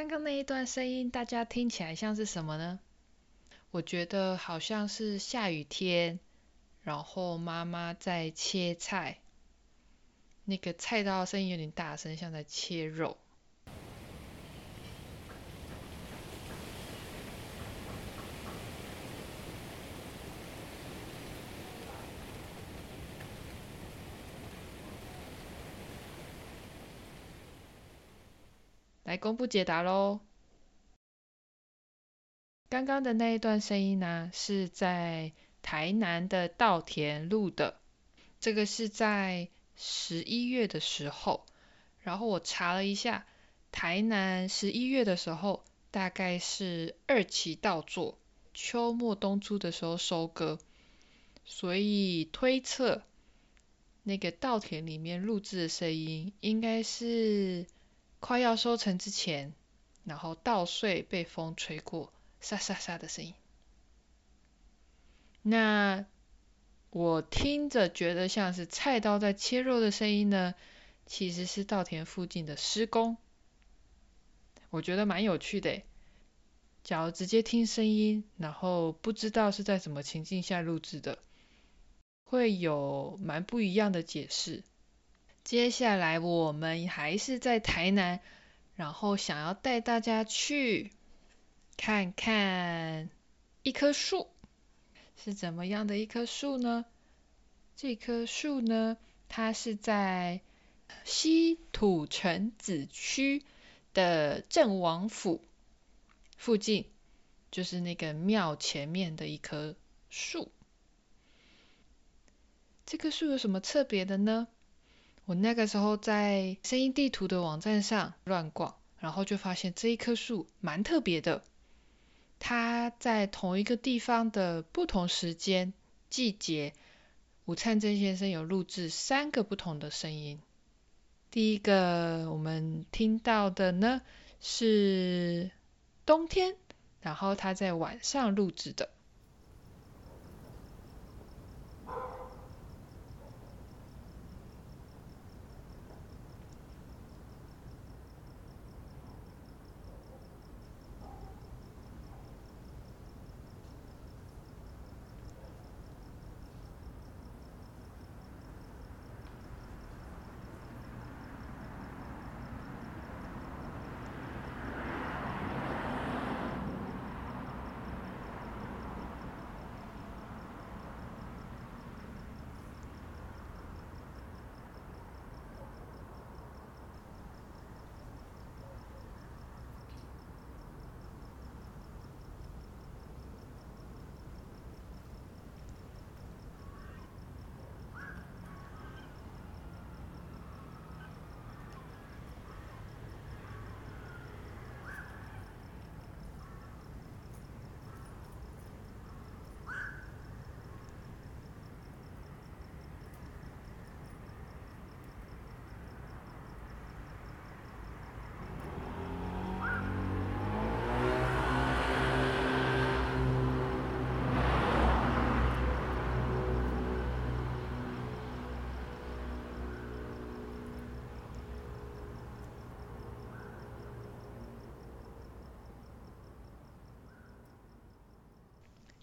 刚刚那一段声音，大家听起来像是什么呢？我觉得好像是下雨天，然后妈妈在切菜，那个菜刀声音有点大声，像在切肉。来公布解答喽！刚刚的那一段声音呢，是在台南的稻田录的。这个是在十一月的时候，然后我查了一下，台南十一月的时候大概是二期稻作，秋末冬初的时候收割，所以推测那个稻田里面录制的声音应该是。快要收成之前，然后稻穗被风吹过，沙沙沙的声音。那我听着觉得像是菜刀在切肉的声音呢，其实是稻田附近的施工。我觉得蛮有趣的。假如直接听声音，然后不知道是在什么情境下录制的，会有蛮不一样的解释。接下来我们还是在台南，然后想要带大家去看看一棵树，是怎么样的一棵树呢？这棵树呢，它是在西土城子区的郑王府附近，就是那个庙前面的一棵树。这棵树有什么特别的呢？我那个时候在声音地图的网站上乱逛，然后就发现这一棵树蛮特别的。它在同一个地方的不同时间、季节，吴灿珍先生有录制三个不同的声音。第一个我们听到的呢是冬天，然后他在晚上录制的。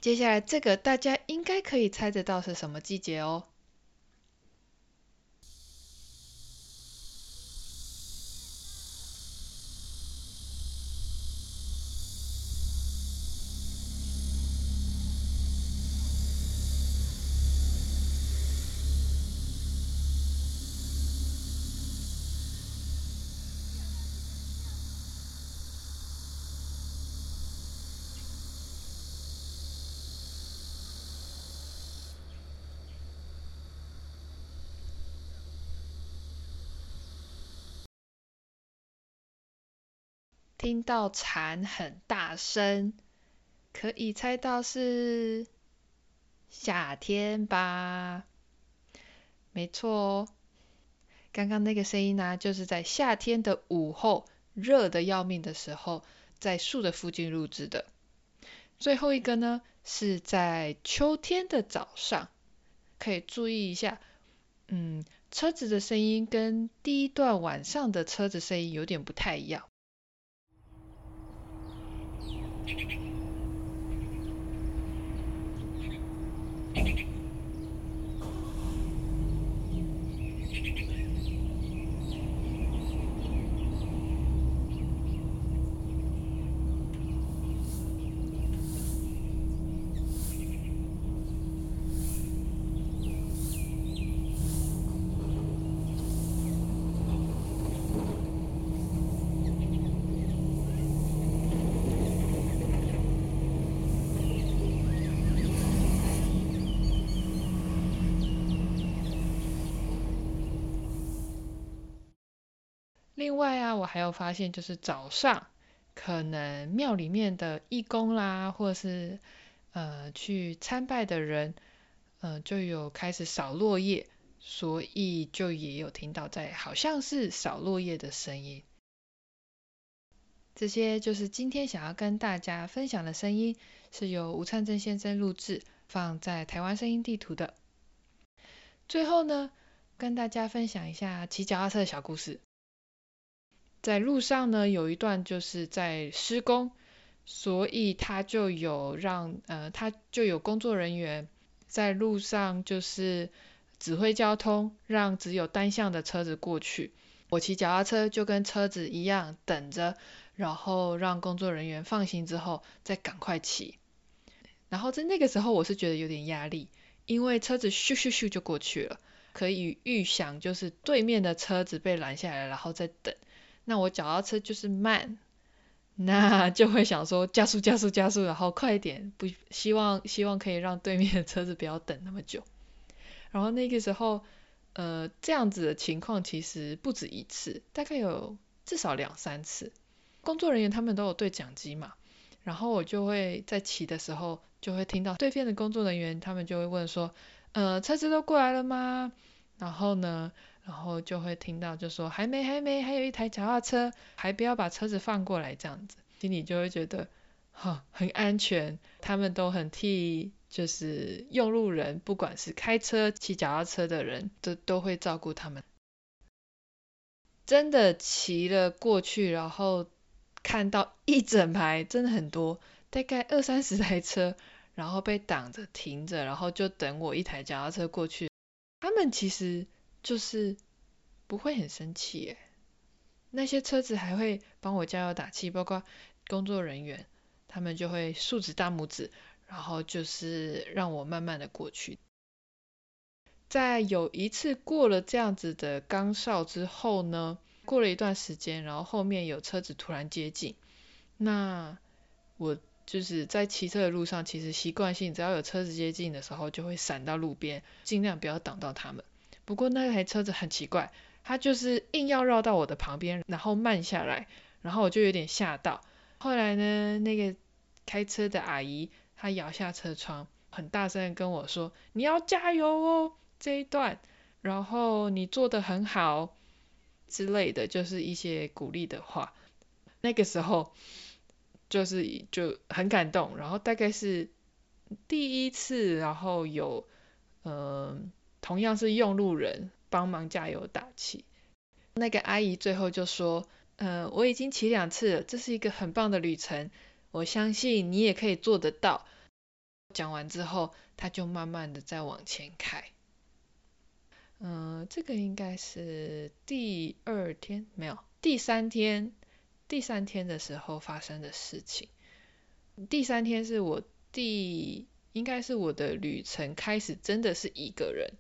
接下来这个大家应该可以猜得到是什么季节哦。听到蝉很大声，可以猜到是夏天吧？没错哦，刚刚那个声音呢，就是在夏天的午后，热得要命的时候，在树的附近录制的。最后一个呢，是在秋天的早上，可以注意一下，嗯，车子的声音跟第一段晚上的车子声音有点不太一样。Thank you. 另外啊，我还有发现，就是早上可能庙里面的义工啦，或者是呃去参拜的人，呃就有开始扫落叶，所以就也有听到在好像是扫落叶的声音。这些就是今天想要跟大家分享的声音，是由吴灿正先生录制，放在台湾声音地图的。最后呢，跟大家分享一下骑脚踏车的小故事。在路上呢，有一段就是在施工，所以他就有让呃，他就有工作人员在路上就是指挥交通，让只有单向的车子过去。我骑脚踏车就跟车子一样等着，然后让工作人员放心之后再赶快骑。然后在那个时候，我是觉得有点压力，因为车子咻咻咻就过去了，可以预想就是对面的车子被拦下来，然后再等。那我脚踏车就是慢，那 就会想说加速加速加速，然后快一点，不希望希望可以让对面的车子不要等那么久。然后那个时候，呃，这样子的情况其实不止一次，大概有至少两三次。工作人员他们都有对讲机嘛，然后我就会在骑的时候就会听到对面的工作人员他们就会问说，呃，车子都过来了吗？然后呢？然后就会听到就说还没还没，还有一台脚踏车，还不要把车子放过来这样子，心里就会觉得哈很安全，他们都很替就是用路人，不管是开车骑脚踏车的人都都会照顾他们。真的骑了过去，然后看到一整排，真的很多，大概二三十台车，然后被挡着停着，然后就等我一台脚踏车过去，他们其实。就是不会很生气耶，那些车子还会帮我加油打气，包括工作人员，他们就会竖直大拇指，然后就是让我慢慢的过去。在有一次过了这样子的岗哨之后呢，过了一段时间，然后后面有车子突然接近，那我就是在骑车的路上，其实习惯性只要有车子接近的时候，就会闪到路边，尽量不要挡到他们。不过那台车子很奇怪，它就是硬要绕到我的旁边，然后慢下来，然后我就有点吓到。后来呢，那个开车的阿姨她摇下车窗，很大声跟我说：“你要加油哦，这一段，然后你做得很好之类的，就是一些鼓励的话。”那个时候就是就很感动，然后大概是第一次，然后有嗯。同样是用路人帮忙加油打气，那个阿姨最后就说：“呃，我已经骑两次了，这是一个很棒的旅程，我相信你也可以做得到。”讲完之后，他就慢慢的再往前开。嗯、呃，这个应该是第二天，没有，第三天，第三天的时候发生的事情。第三天是我第，应该是我的旅程开始，真的是一个人。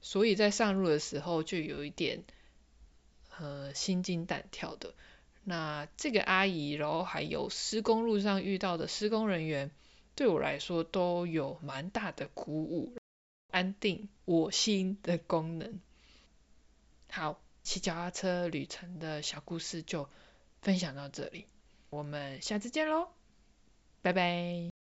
所以在上路的时候就有一点，呃，心惊胆跳的。那这个阿姨，然后还有施工路上遇到的施工人员，对我来说都有蛮大的鼓舞、安定我心的功能。好，骑脚踏车旅程的小故事就分享到这里，我们下次见喽，拜拜。